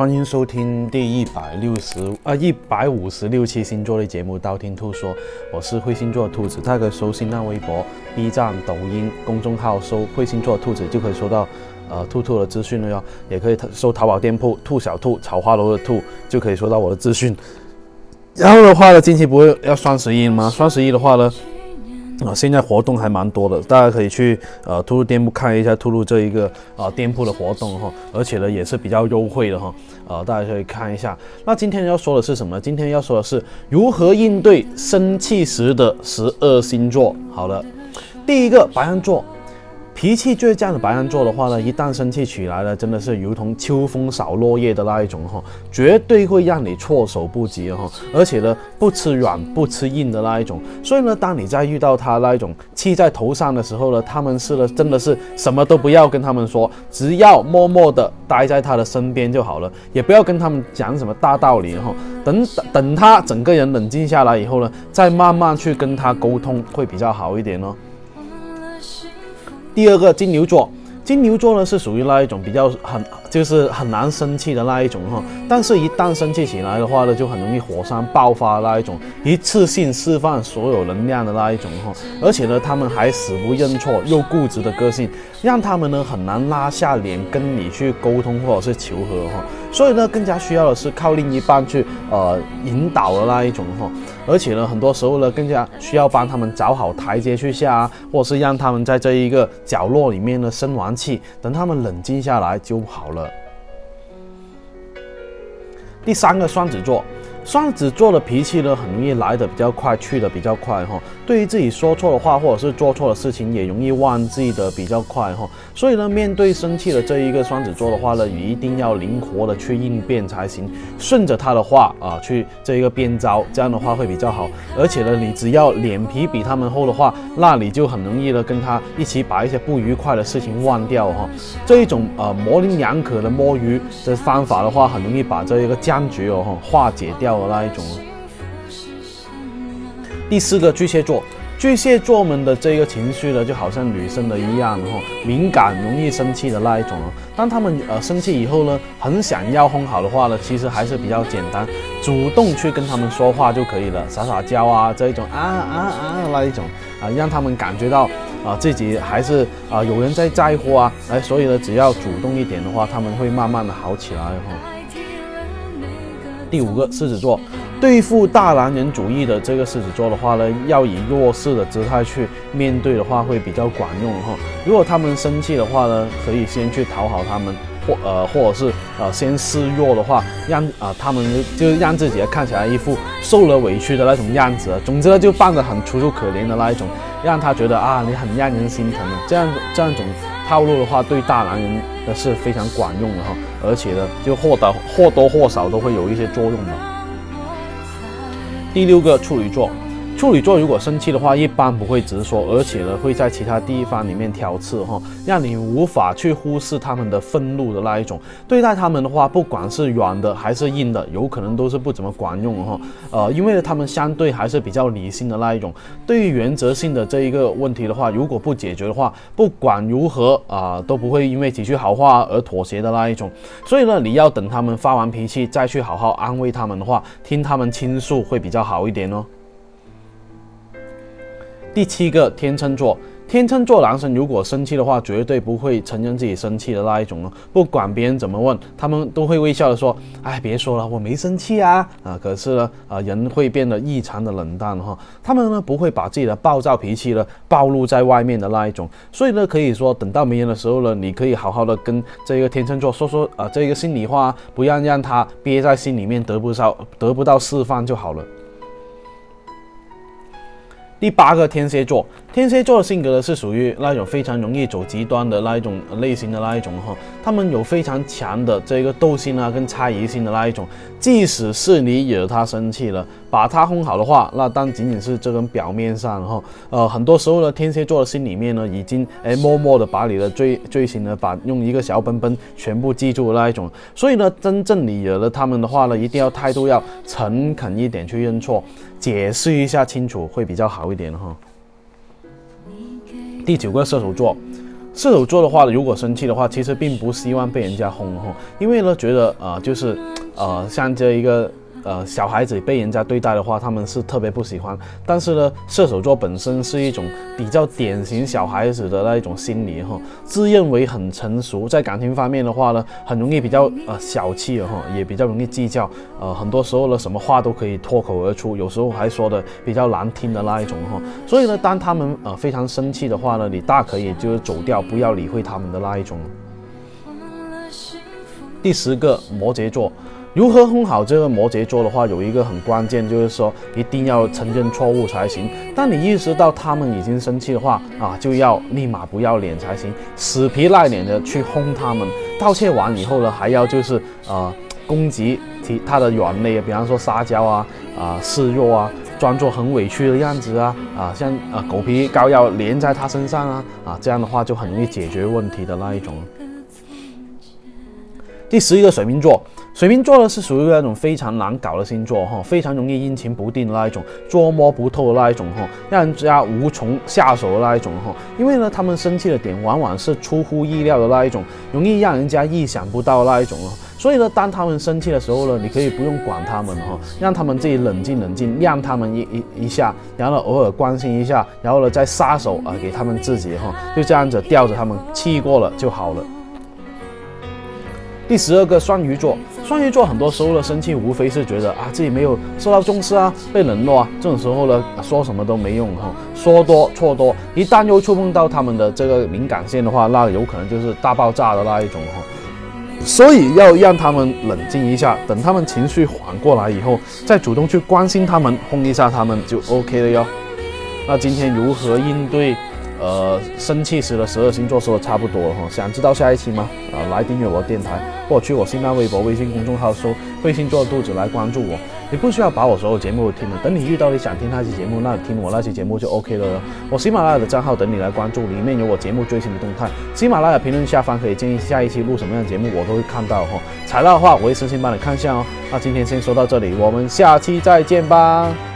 欢迎收听第一百六十啊一百五十六期星座类节目《道听途说》，我是会星座兔子，大家可以搜新浪微博、B 站、抖音公众号搜“会星座兔子”就可以收到呃兔兔的资讯了哟，也可以搜淘宝店铺“兔小兔草花楼”的兔就可以收到我的资讯。然后的话呢，近期不会要双十一吗？双十一的话呢？啊，现在活动还蛮多的，大家可以去呃兔兔店铺看一下兔兔这一个啊店铺的活动哈，而且呢也是比较优惠的哈，呃大家可以看一下。那今天要说的是什么？今天要说的是如何应对生气时的十二星座。好了，第一个白羊座。脾气倔强的白羊座的话呢，一旦生气起来了，真的是如同秋风扫落叶的那一种哈，绝对会让你措手不及哈，而且呢，不吃软不吃硬的那一种。所以呢，当你在遇到他那一种气在头上的时候呢，他们是呢，真的是什么都不要跟他们说，只要默默的待在他的身边就好了，也不要跟他们讲什么大道理哈。等等他整个人冷静下来以后呢，再慢慢去跟他沟通会比较好一点哦。第二个金牛座，金牛座呢是属于那一种比较很就是很难生气的那一种哈，但是一旦生气起来的话呢，就很容易火山爆发那一种，一次性释放所有能量的那一种哈，而且呢，他们还死不认错又固执的个性，让他们呢很难拉下脸跟你去沟通或者是求和哈。所以呢，更加需要的是靠另一半去呃引导的那一种哈，而且呢，很多时候呢，更加需要帮他们找好台阶去下，或者是让他们在这一个角落里面呢生完气，等他们冷静下来就好了。第三个双子座。双子座的脾气呢，很容易来的比较快，去的比较快哈。对于自己说错的话或者是做错的事情，也容易忘记的比较快哈。所以呢，面对生气的这一个双子座的话呢，一定要灵活的去应变才行，顺着他的话啊去这一个变招，这样的话会比较好。而且呢，你只要脸皮比他们厚的话，那你就很容易的跟他一起把一些不愉快的事情忘掉哈。这一种呃模棱两可的摸鱼的方法的话，很容易把这一个僵局哦化解掉。的那一种。第四个巨蟹座，巨蟹座们的这个情绪呢，就好像女生的一样哈，敏感、容易生气的那一种。当他们呃生气以后呢，很想要哄好的话呢，其实还是比较简单，主动去跟他们说话就可以了，撒撒娇啊这一种啊啊啊那一种啊，让他们感觉到啊自己还是啊有人在在乎啊，哎，所以呢，只要主动一点的话，他们会慢慢的好起来哈。第五个狮子座，对付大男人主义的这个狮子座的话呢，要以弱势的姿态去面对的话，会比较管用哈。如果他们生气的话呢，可以先去讨好他们，或呃，或者是呃，先示弱的话，让啊他们就让自己看起来一副受了委屈的那种样子。总之呢，就扮得很楚楚可怜的那一种，让他觉得啊，你很让人心疼的。这样这样种套路的话，对大男人的是非常管用的哈。而且呢，就或多或多或少都会有一些作用的。第六个处女座。处女座如果生气的话，一般不会直说，而且呢会在其他地方里面挑刺哈，让你无法去忽视他们的愤怒的那一种。对待他们的话，不管是软的还是硬的，有可能都是不怎么管用哈。呃，因为他们相对还是比较理性的那一种。对于原则性的这一个问题的话，如果不解决的话，不管如何啊都不会因为几句好话而妥协的那一种。所以呢，你要等他们发完脾气再去好好安慰他们的话，听他们倾诉会比较好一点哦。第七个天秤座，天秤座男生如果生气的话，绝对不会承认自己生气的那一种哦。不管别人怎么问，他们都会微笑的说：“哎，别说了，我没生气啊。”啊，可是呢，啊，人会变得异常的冷淡哈。他们呢，不会把自己的暴躁脾气呢暴露在外面的那一种。所以呢，可以说等到没人的时候呢，你可以好好的跟这个天秤座说说啊，这个心里话，不要让他憋在心里面，得不到得不到释放就好了。第八个天蝎座。天蝎座的性格呢，是属于那种非常容易走极端的那一种类型的那一种哈，他们有非常强的这个斗心啊跟猜疑心的那一种，即使是你惹他生气了，把他哄好的话，那但仅仅是这种表面上哈，呃，很多时候呢，天蝎座的心里面呢，已经哎默默的把你的罪罪行呢，把用一个小本本全部记住那一种，所以呢，真正你惹了他们的话呢，一定要态度要诚恳一点去认错，解释一下清楚会比较好一点哈。第九个射手座，射手座的话，如果生气的话，其实并不希望被人家轰哈，因为呢，觉得啊，就是呃，像这一个。呃，小孩子被人家对待的话，他们是特别不喜欢。但是呢，射手座本身是一种比较典型小孩子的那一种心理哈，自认为很成熟，在感情方面的话呢，很容易比较呃小气哈，也比较容易计较。呃，很多时候呢，什么话都可以脱口而出，有时候还说的比较难听的那一种哈。所以呢，当他们呃非常生气的话呢，你大可以就是走掉，不要理会他们的那一种。第十个，摩羯座。如何哄好这个摩羯座的话，有一个很关键，就是说一定要承认错误才行。当你意识到他们已经生气的话，啊，就要立马不要脸才行，死皮赖脸的去哄他们。道歉完以后呢，还要就是呃攻击其他的软肋，比方说撒娇啊啊示弱啊，装作很委屈的样子啊啊，像啊狗皮膏药粘在他身上啊啊，这样的话就很容易解决问题的那一种。第十一个水瓶座。水瓶座呢是属于那种非常难搞的星座哈，非常容易阴晴不定的那一种，捉摸不透的那一种哈，让人家无从下手的那一种哈。因为呢，他们生气的点往往是出乎意料的那一种，容易让人家意想不到那一种哦。所以呢，当他们生气的时候呢，你可以不用管他们哈，让他们自己冷静冷静，让他们一一一下，然后偶尔关心一下，然后呢再撒手啊给他们自己哈，就这样子吊着他们，气过了就好了。第十二个双鱼座，双鱼座很多时候的生气，无非是觉得啊自己没有受到重视啊，被冷落啊，这种时候呢，说什么都没用哈，说多错多，一旦又触碰到他们的这个敏感线的话，那有可能就是大爆炸的那一种哈。所以要让他们冷静一下，等他们情绪缓过来以后，再主动去关心他们，哄一下他们就 OK 了哟。那今天如何应对？呃，生气时的十二星座说的差不多了哈，想知道下一期吗？啊，来订阅我的电台，或去我新浪微博、微信公众号搜“彗星座的肚子”来关注我。你不需要把我所有节目都听了，等你遇到你想听那期节目，那你听我那期节目就 OK 了。我喜马拉雅的账号等你来关注，里面有我节目最新的动态。喜马拉雅评论下方可以建议下一期录什么样的节目，我都会看到哈。材料的话，我会私信帮你看一下哦。那今天先说到这里，我们下期再见吧。